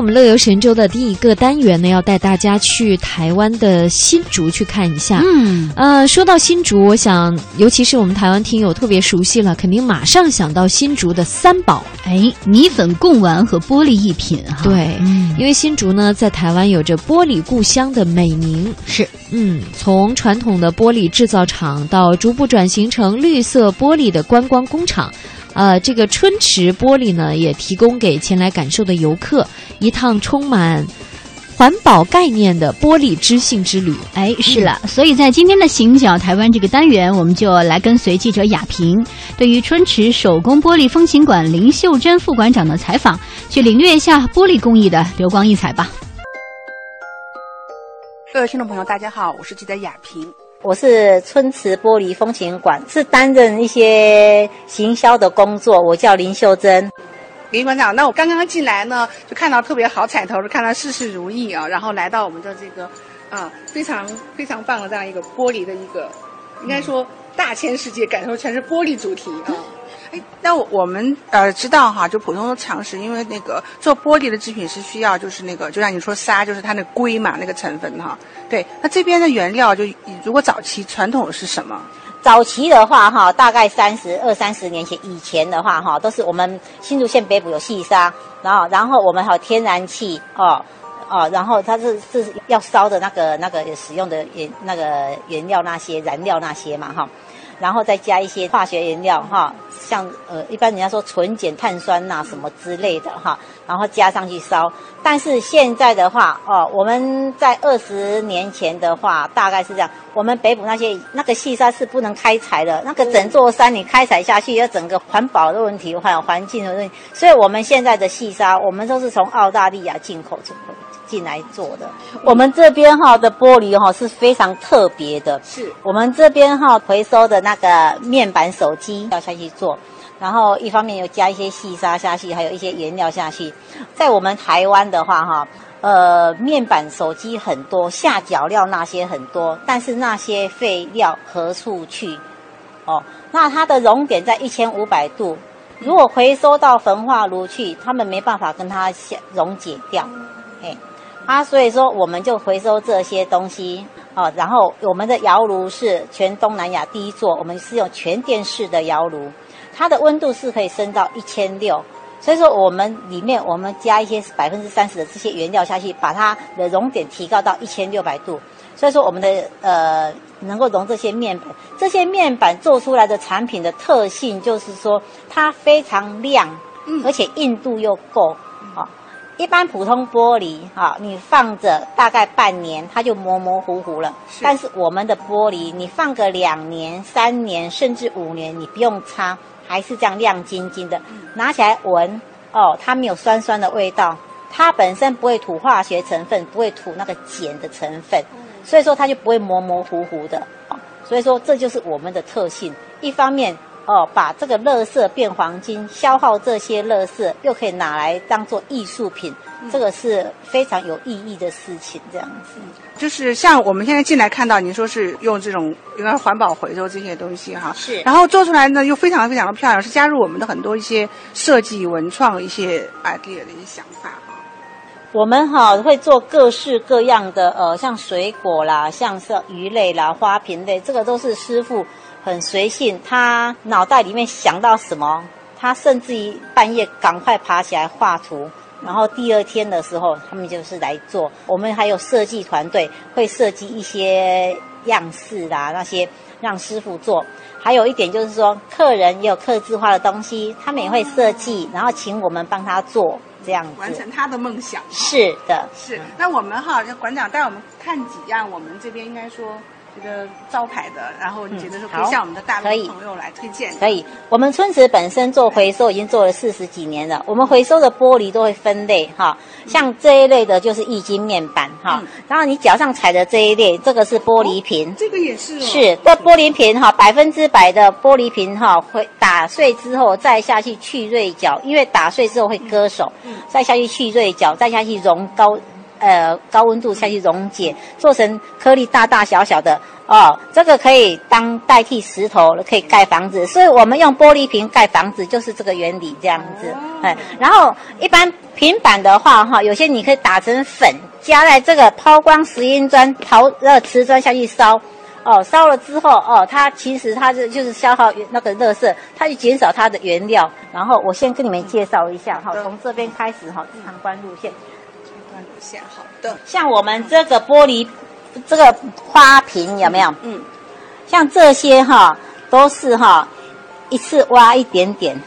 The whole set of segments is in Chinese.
我们乐游神州的第一个单元呢，要带大家去台湾的新竹去看一下。嗯，呃，说到新竹，我想，尤其是我们台湾听友特别熟悉了，肯定马上想到新竹的三宝。哎，米粉、贡丸和玻璃一品哈。对，嗯因为新竹呢，在台湾有着“玻璃故乡”的美名。是嗯，从传统的玻璃制造厂到逐步转型成绿色玻璃的观光工厂，呃，这个春池玻璃呢，也提供给前来感受的游客一趟充满环保概念的玻璃知性之旅。哎，是了，所以在今天的“行脚台湾”这个单元，我们就来跟随记者雅萍，对于春池手工玻璃风情馆林秀珍副馆长的采访，去领略一下玻璃工艺的流光溢彩吧。各位听众朋友，大家好，我是记者雅萍。我是春池玻璃风情馆，是担任一些行销的工作。我叫林秀珍。林馆长，那我刚刚进来呢，就看到特别好彩头，看到事事如意啊，然后来到我们的这个啊非常非常棒的这样一个玻璃的一个，应该说大千世界，感受全是玻璃主题啊。哎，那我们呃知道哈，就普通的常识，因为那个做玻璃的制品是需要就是那个，就像你说砂，就是它那硅嘛那个成分哈。对，那这边的原料就如果早期传统是什么？早期的话，哈，大概三十二三十年前以前的话，哈，都是我们新竹县北部有细沙，然后然后我们还有天然气哦哦，然后它是是要烧的那个那个使用的原那个原料那些燃料那些嘛哈，然后再加一些化学原料哈，像呃一般人家说纯碱碳酸钠什么之类的哈，然后加上去烧。但是现在的话哦，我们在二十年前的话大概是这样，我们北部那些那个细沙是不能开采的，那个整座山你开采下去，要整个环保的问题还有环境的问题，所以我们现在的细沙我们都是从澳大利亚进口进口进来做的。我们这边哈的玻璃哈是非常特别的，是我们这边哈回收的那个面板手机要下去做，然后一方面又加一些细沙下去，还有一些原料下去。在我们台湾的话哈，呃，面板手机很多，下脚料那些很多，但是那些废料何处去？哦，那它的熔点在一千五百度，如果回收到焚化炉去，他们没办法跟它下溶解掉，哎。啊，所以说我们就回收这些东西哦，然后我们的窑炉是全东南亚第一座，我们是用全电式的窑炉，它的温度是可以升到一千六，所以说我们里面我们加一些百分之三十的这些原料下去，把它的熔点提高到一千六百度，所以说我们的呃能够融这些面板，这些面板做出来的产品的特性就是说它非常亮，而且硬度又够，啊、一般普通玻璃哈、你放着大概半年，它就模模糊糊了。但是我们的玻璃，你放个两年、三年，甚至五年，你不用擦，还是这样亮晶晶的。拿起来闻，哦，它没有酸酸的味道，它本身不会吐化学成分，不会吐那个碱的成分，所以说它就不会模模糊糊的。哦所以说这就是我们的特性。一方面哦，把这个垃圾变黄金，消耗这些垃圾，又可以拿来当做艺术品，这个是非常有意义的事情。这样子，就是像我们现在进来看到，您说是用这种应该是环保回收这些东西哈，是然后做出来呢又非常非常的漂亮，是加入我们的很多一些设计文创一些 idea 的一些想法哈。我们哈、会做各式各样的呃，像水果啦，像是鱼类啦、花瓶类，这个都是师傅很随性，他脑袋里面想到什么，他甚至于半夜赶快爬起来画图。然后第二天的时候，他们就是来做。我们还有设计团队会设计一些样式啦，那些让师傅做。还有一点就是说，客人也有刻字化的东西，他们也会设计，然后请我们帮他做这样子。完成他的梦想。是的，是，那我们哈，就馆长带我们看几样，我们这边应该说这个招牌的，然后你觉得是可以向我们的大可以陆朋友来推荐？可以，我们村子本身做回收已经做了四十几年了。我们回收的玻璃都会分类哈，像这一类的就是易经面板哈嗯，然后你脚上踩的这一类，这个是玻璃瓶。这个也是哦，是，这玻璃瓶哈，百分之百的玻璃瓶哈，会打碎之后再下去去锐角，因为打碎之后会割手，嗯再下去去锐角，再下去熔高，呃，高温度下去溶解，做成颗粒大大小小的哦，这个可以当代替石头，可以盖房子，所以我们用玻璃瓶盖房子就是这个原理这样子，哎，然后一般平板的话哈，有些你可以打成粉，加在这个抛光石英砖、陶呃瓷砖下去烧。哦，烧了之后，哦，它其实它是就是消耗那个热色，它就减少它的原料。然后我先跟你们介绍一下哈从这边开始哈，参观路线。关注线，好的，像我们这个玻璃这个花瓶有没有？嗯，像这些哈，都是哈一次挖一点点，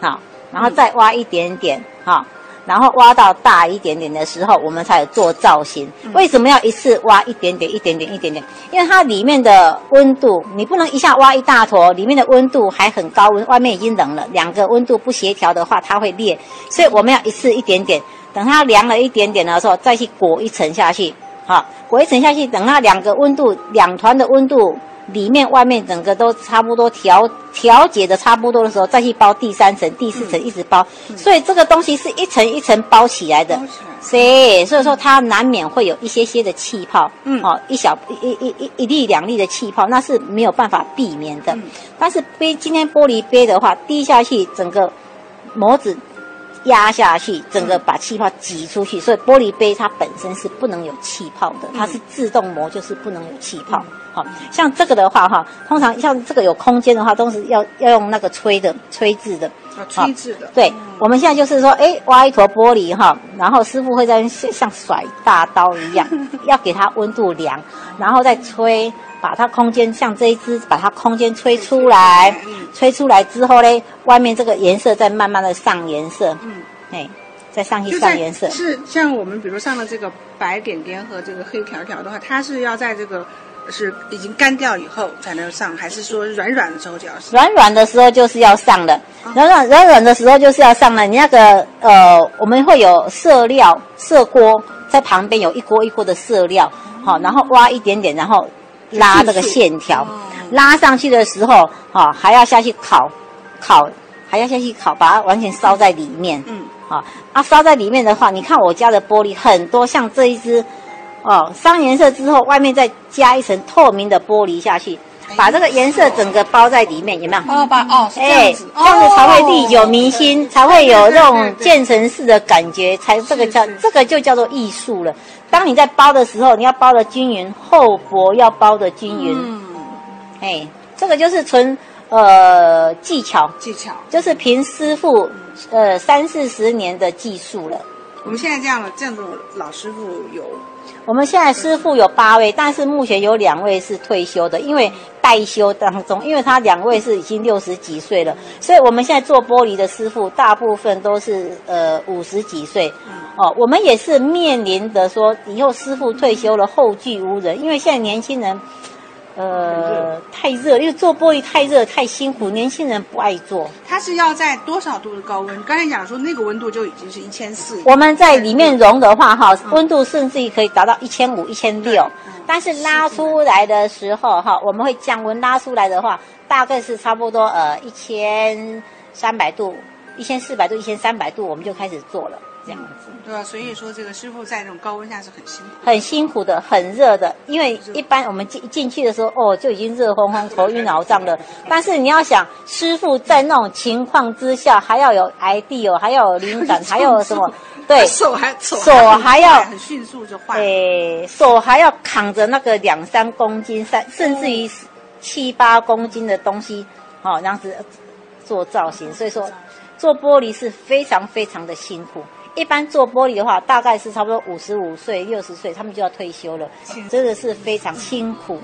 好，然后再挖一点点，哈。然后挖到大一点点的时候，我们才有做造型。为什么要一次挖一点点、一点点、一点点？因为它里面的温度，你不能一下挖一大坨，里面的温度还很高温，外面已经冷了，两个温度不协调的话，它会裂。所以我们要一次一点点，等它凉了一点点的时候，再去裹一层下去。好，裹一层下去，等它两个温度，两团的温度，里面外面整个都差不多调调节的差不多的时候，再去包第三层、第四层，一直包。所以这个东西是一层一层包起来的。所以，所以说它难免会有一些些的气泡，嗯哦，一小一一一一粒两粒的气泡，那是没有办法避免的。嗯但是杯今天玻璃杯的话，滴下去，整个模子压下去，整个把气泡挤出去，所以玻璃杯它本身是不能有气泡的，它是自动膜，就是不能有气泡。好、像这个的话哈，通常像这个有空间的话，都是要要用那个吹的吹制的。啊，吹制的，对，我们现在就是说，哎，挖一坨玻璃哈，然后师傅会在像像甩大刀一样，要给它温度量，然后再吹，把它空间像这一支，把它空间吹出来，嗯吹出来之后嘞，外面这个颜色再慢慢的上颜色，嗯，哎，再上去上颜色。是像我们比如上了这个白点点和这个黑条条的话，它是要在这个是已经干掉以后才能上，还是说软软的时候就要上？软软的时候就是要上了，哦软软软软的时候就是要上了。你那个呃，我们会有色料色锅在旁边有一锅一锅的色料，好、然后挖一点点，然后拉这个线条，哦拉上去的时候，好、还要下去烤，烤还要下去烤，把它完全烧在里面。嗯，啊，啊，烧在里面的话，你看我家的玻璃很多，像这一只，哦，上颜色之后，外面再加一层透明的玻璃下去，把这个颜色整个包在里面，有没有？哦，把哦哎，这样子才会历久哦弥新，才会有这种渐对层式的感觉，才这个叫这个就叫做艺术了。当你在包的时候，你要包的均匀，厚薄要包的均匀，嗯，哎，这个就是纯呃技巧，技巧。就是凭师傅呃三四十年的技术了。我们现在这样的这样的老师傅有我们现在师傅有八位，但是目前有两位是退休的，因为待休当中，因为他两位是已经六十几岁了，所以我们现在做玻璃的师傅大部分都是呃五十几岁。哦，我们也是面临的说，以后师傅退休了，后继无人，因为现在年轻人。呃，太热，因为做玻璃太热太辛苦，年轻人不爱做。它是要在多少度的高温？刚才讲说那个温度就已经是一千四。我们在里面熔的话，哈，温度甚至于可以达到一千五、一千六嗯，但是拉出来的时候，哈，我们会降温，拉出来的话，大概是差不多呃一千三百度、一千四百度、一千三百度，我们就开始做了，这样子。对啊？所以说这个师傅在这种高温下是很辛苦。很辛苦的，很热的，因为一般我们进进去的时候，哦，就已经热烘烘、头晕脑胀了。但是你要想，师傅在那种情况之下，还要有 idea，还要有灵感，还要有什么？对，手还手手还要很迅速就换。对，手还要扛着那个两三公斤、三甚至于七八公斤的东西，哦，这样子做造型。所以说，做玻璃是非常非常的辛苦。一般做玻璃的话，大概是差不多五十五岁、六十岁，他们就要退休了，真的是非常辛苦。